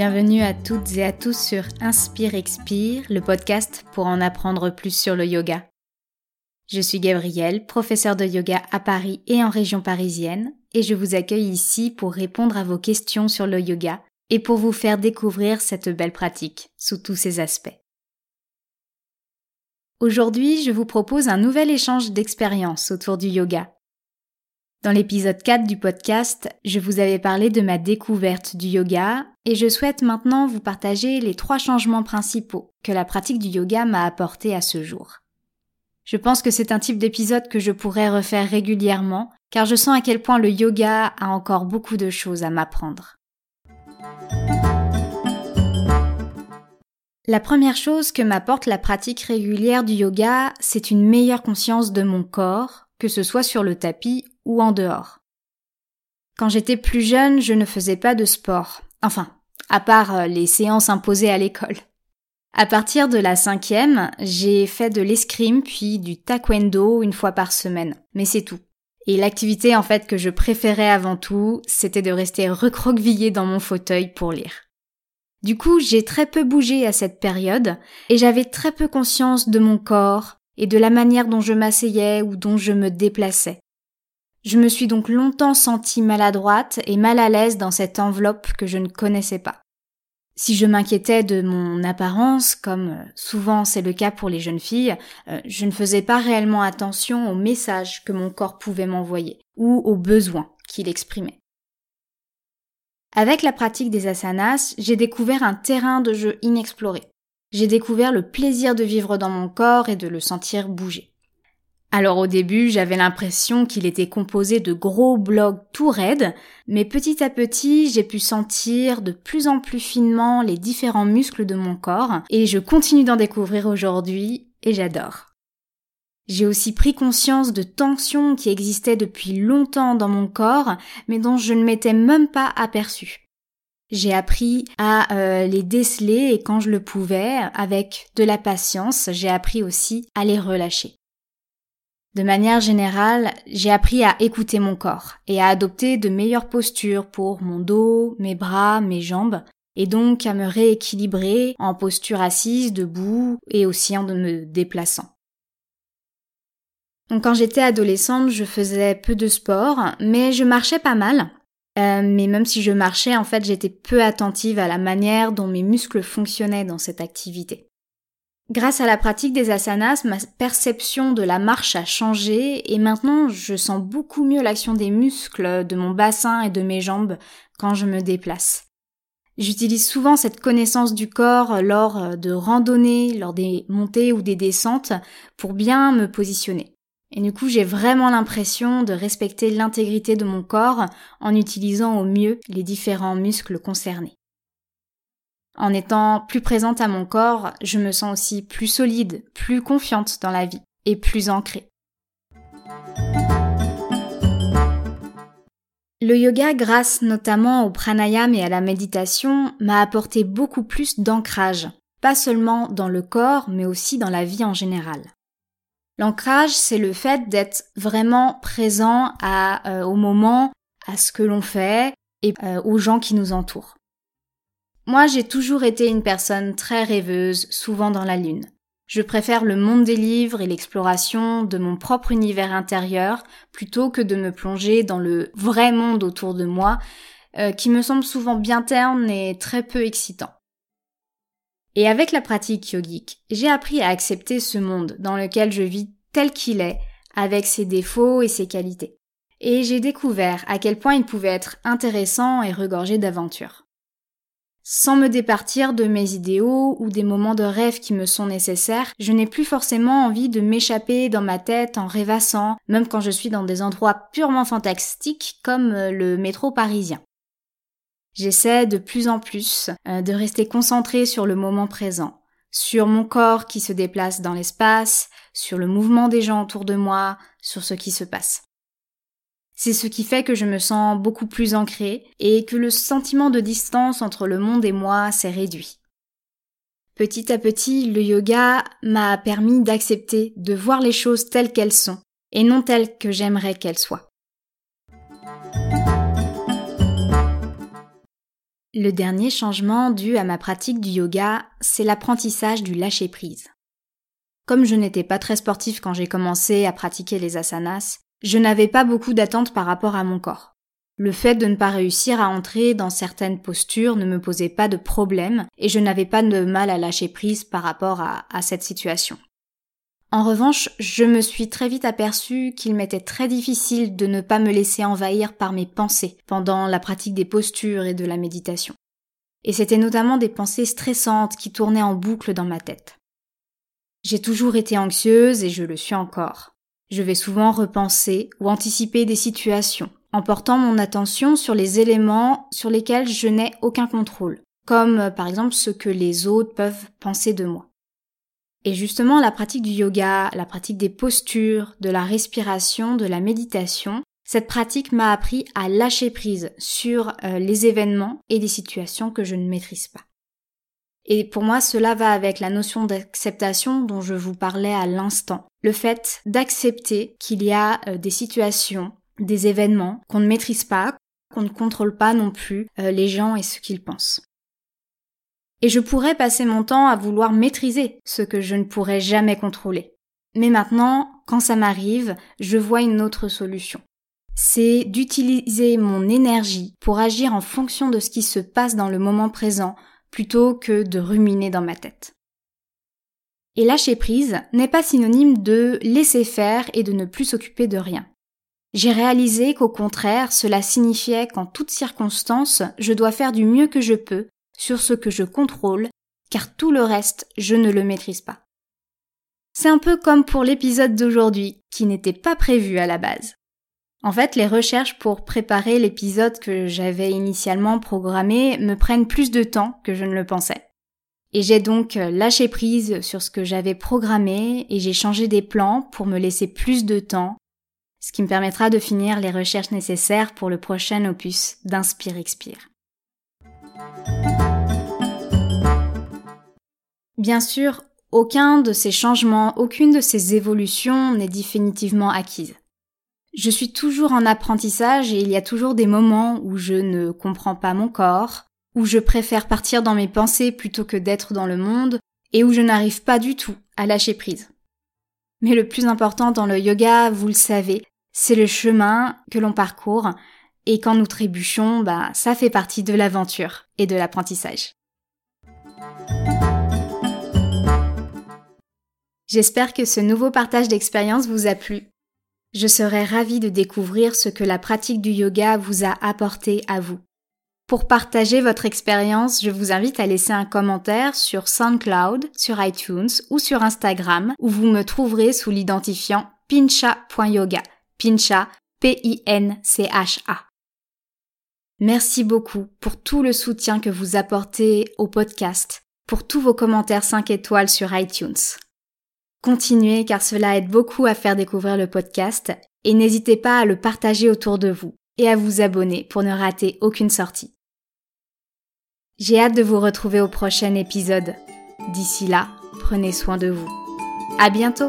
Bienvenue à toutes et à tous sur Inspire Expire, le podcast pour en apprendre plus sur le yoga. Je suis Gabrielle, professeure de yoga à Paris et en région parisienne, et je vous accueille ici pour répondre à vos questions sur le yoga et pour vous faire découvrir cette belle pratique sous tous ses aspects. Aujourd'hui, je vous propose un nouvel échange d'expériences autour du yoga. Dans l'épisode 4 du podcast, je vous avais parlé de ma découverte du yoga et je souhaite maintenant vous partager les trois changements principaux que la pratique du yoga m'a apporté à ce jour. Je pense que c'est un type d'épisode que je pourrais refaire régulièrement car je sens à quel point le yoga a encore beaucoup de choses à m'apprendre. La première chose que m'apporte la pratique régulière du yoga, c'est une meilleure conscience de mon corps, que ce soit sur le tapis ou en dehors. Quand j'étais plus jeune, je ne faisais pas de sport. Enfin, à part euh, les séances imposées à l'école. À partir de la cinquième, j'ai fait de l'escrime puis du taekwondo une fois par semaine. Mais c'est tout. Et l'activité en fait que je préférais avant tout, c'était de rester recroquevillée dans mon fauteuil pour lire. Du coup, j'ai très peu bougé à cette période et j'avais très peu conscience de mon corps et de la manière dont je m'asseyais ou dont je me déplaçais. Je me suis donc longtemps sentie maladroite et mal à l'aise dans cette enveloppe que je ne connaissais pas. Si je m'inquiétais de mon apparence, comme euh, souvent c'est le cas pour les jeunes filles, euh, je ne faisais pas réellement attention aux messages que mon corps pouvait m'envoyer ou aux besoins qu'il exprimait. Avec la pratique des asanas, j'ai découvert un terrain de jeu inexploré. J'ai découvert le plaisir de vivre dans mon corps et de le sentir bouger. Alors au début, j'avais l'impression qu'il était composé de gros blocs tout raides, mais petit à petit, j'ai pu sentir de plus en plus finement les différents muscles de mon corps, et je continue d'en découvrir aujourd'hui, et j'adore. J'ai aussi pris conscience de tensions qui existaient depuis longtemps dans mon corps, mais dont je ne m'étais même pas aperçue. J'ai appris à euh, les déceler et quand je le pouvais, avec de la patience, j'ai appris aussi à les relâcher. De manière générale, j'ai appris à écouter mon corps et à adopter de meilleures postures pour mon dos, mes bras, mes jambes, et donc à me rééquilibrer en posture assise, debout et aussi en me déplaçant. Donc quand j'étais adolescente, je faisais peu de sport, mais je marchais pas mal. Euh, mais même si je marchais, en fait, j'étais peu attentive à la manière dont mes muscles fonctionnaient dans cette activité. Grâce à la pratique des asanas, ma perception de la marche a changé et maintenant je sens beaucoup mieux l'action des muscles de mon bassin et de mes jambes quand je me déplace. J'utilise souvent cette connaissance du corps lors de randonnées, lors des montées ou des descentes pour bien me positionner. Et du coup, j'ai vraiment l'impression de respecter l'intégrité de mon corps en utilisant au mieux les différents muscles concernés. En étant plus présente à mon corps, je me sens aussi plus solide, plus confiante dans la vie et plus ancrée. Le yoga, grâce notamment au pranayama et à la méditation, m'a apporté beaucoup plus d'ancrage, pas seulement dans le corps, mais aussi dans la vie en général. L'ancrage, c'est le fait d'être vraiment présent à, euh, au moment, à ce que l'on fait et euh, aux gens qui nous entourent. Moi, j'ai toujours été une personne très rêveuse, souvent dans la lune. Je préfère le monde des livres et l'exploration de mon propre univers intérieur plutôt que de me plonger dans le vrai monde autour de moi, euh, qui me semble souvent bien terne et très peu excitant. Et avec la pratique yogique, j'ai appris à accepter ce monde dans lequel je vis tel qu'il est, avec ses défauts et ses qualités. Et j'ai découvert à quel point il pouvait être intéressant et regorgé d'aventures sans me départir de mes idéaux ou des moments de rêve qui me sont nécessaires, je n'ai plus forcément envie de m'échapper dans ma tête en rêvassant, même quand je suis dans des endroits purement fantastiques comme euh, le métro parisien. J'essaie de plus en plus euh, de rester concentré sur le moment présent, sur mon corps qui se déplace dans l'espace, sur le mouvement des gens autour de moi, sur ce qui se passe. C'est ce qui fait que je me sens beaucoup plus ancrée et que le sentiment de distance entre le monde et moi s'est réduit. Petit à petit, le yoga m'a permis d'accepter de voir les choses telles qu'elles sont et non telles que j'aimerais qu'elles soient. Le dernier changement dû à ma pratique du yoga, c'est l'apprentissage du lâcher-prise. Comme je n'étais pas très sportif quand j'ai commencé à pratiquer les asanas, je n'avais pas beaucoup d'attentes par rapport à mon corps. Le fait de ne pas réussir à entrer dans certaines postures ne me posait pas de problème et je n'avais pas de mal à lâcher prise par rapport à, cette situation. En revanche, je me suis très vite aperçu qu'il m'était très difficile de ne pas me laisser envahir par mes pensées pendant la pratique des postures et de la méditation. Et c'était notamment des pensées stressantes qui tournaient en boucle dans ma tête. J'ai toujours été anxieuse et je le suis encore. Je vais souvent repenser ou anticiper des situations, en portant mon attention sur les éléments sur lesquels je n'ai aucun contrôle, comme euh, par exemple ce que les autres peuvent penser de moi. Et justement, la pratique du yoga, la pratique des postures, de la respiration, de la méditation, cette pratique m'a appris à lâcher prise sur euh, les événements et les situations que je ne maîtrise pas. Et pour moi, cela va avec la notion d'acceptation dont je vous parlais à l'instant. Le fait d'accepter qu'il y a euh, des situations, des événements qu'on ne maîtrise pas, qu'on ne contrôle pas non plus euh, les gens et ce qu'ils pensent. Et je pourrais passer mon temps à vouloir maîtriser ce que je ne pourrais jamais contrôler. Mais maintenant, quand ça m'arrive, je vois une autre solution. C'est d'utiliser mon énergie pour agir en fonction de ce qui se passe dans le moment présent plutôt que de ruminer dans ma tête. Et lâcher prise n'est pas synonyme de laisser faire et de ne plus s'occuper de rien. J'ai réalisé qu'au contraire, cela signifiait qu'en toutes circonstances, je dois faire du mieux que je peux sur ce que je contrôle, car tout le reste, je ne le maîtrise pas. C'est un peu comme pour l'épisode d'aujourd'hui, qui n'était pas prévu à la base. En fait, les recherches pour préparer l'épisode que j'avais initialement programmé me prennent plus de temps que je ne le pensais. Et j'ai donc lâché prise sur ce que j'avais programmé et j'ai changé des plans pour me laisser plus de temps, ce qui me permettra de finir les recherches nécessaires pour le prochain opus d'Inspire Expire. Bien sûr, aucun de ces changements, aucune de ces évolutions n'est définitivement acquise. Je suis toujours en apprentissage et il y a toujours des moments où je ne comprends pas mon corps, où je préfère partir dans mes pensées plutôt que d'être dans le monde, et où je n'arrive pas du tout à lâcher prise. Mais le plus important dans le yoga, vous le savez, c'est le chemin que l'on parcourt, et quand nous trébuchons, bah, ça fait partie de l'aventure et de l'apprentissage. J'espère que ce nouveau partage d'expérience vous a plu. Je serais ravie de découvrir ce que la pratique du yoga vous a apporté à vous. Pour partager votre expérience, je vous invite à laisser un commentaire sur SoundCloud, sur iTunes ou sur Instagram où vous me trouverez sous l'identifiant pincha.yoga. Pincha, P-I-N-C-H-A. Merci beaucoup pour tout le soutien que vous apportez au podcast, pour tous vos commentaires 5 étoiles sur iTunes. Continuez car cela aide beaucoup à faire découvrir le podcast et n'hésitez pas à le partager autour de vous et à vous abonner pour ne rater aucune sortie. J'ai hâte de vous retrouver au prochain épisode. D'ici là, prenez soin de vous. À bientôt!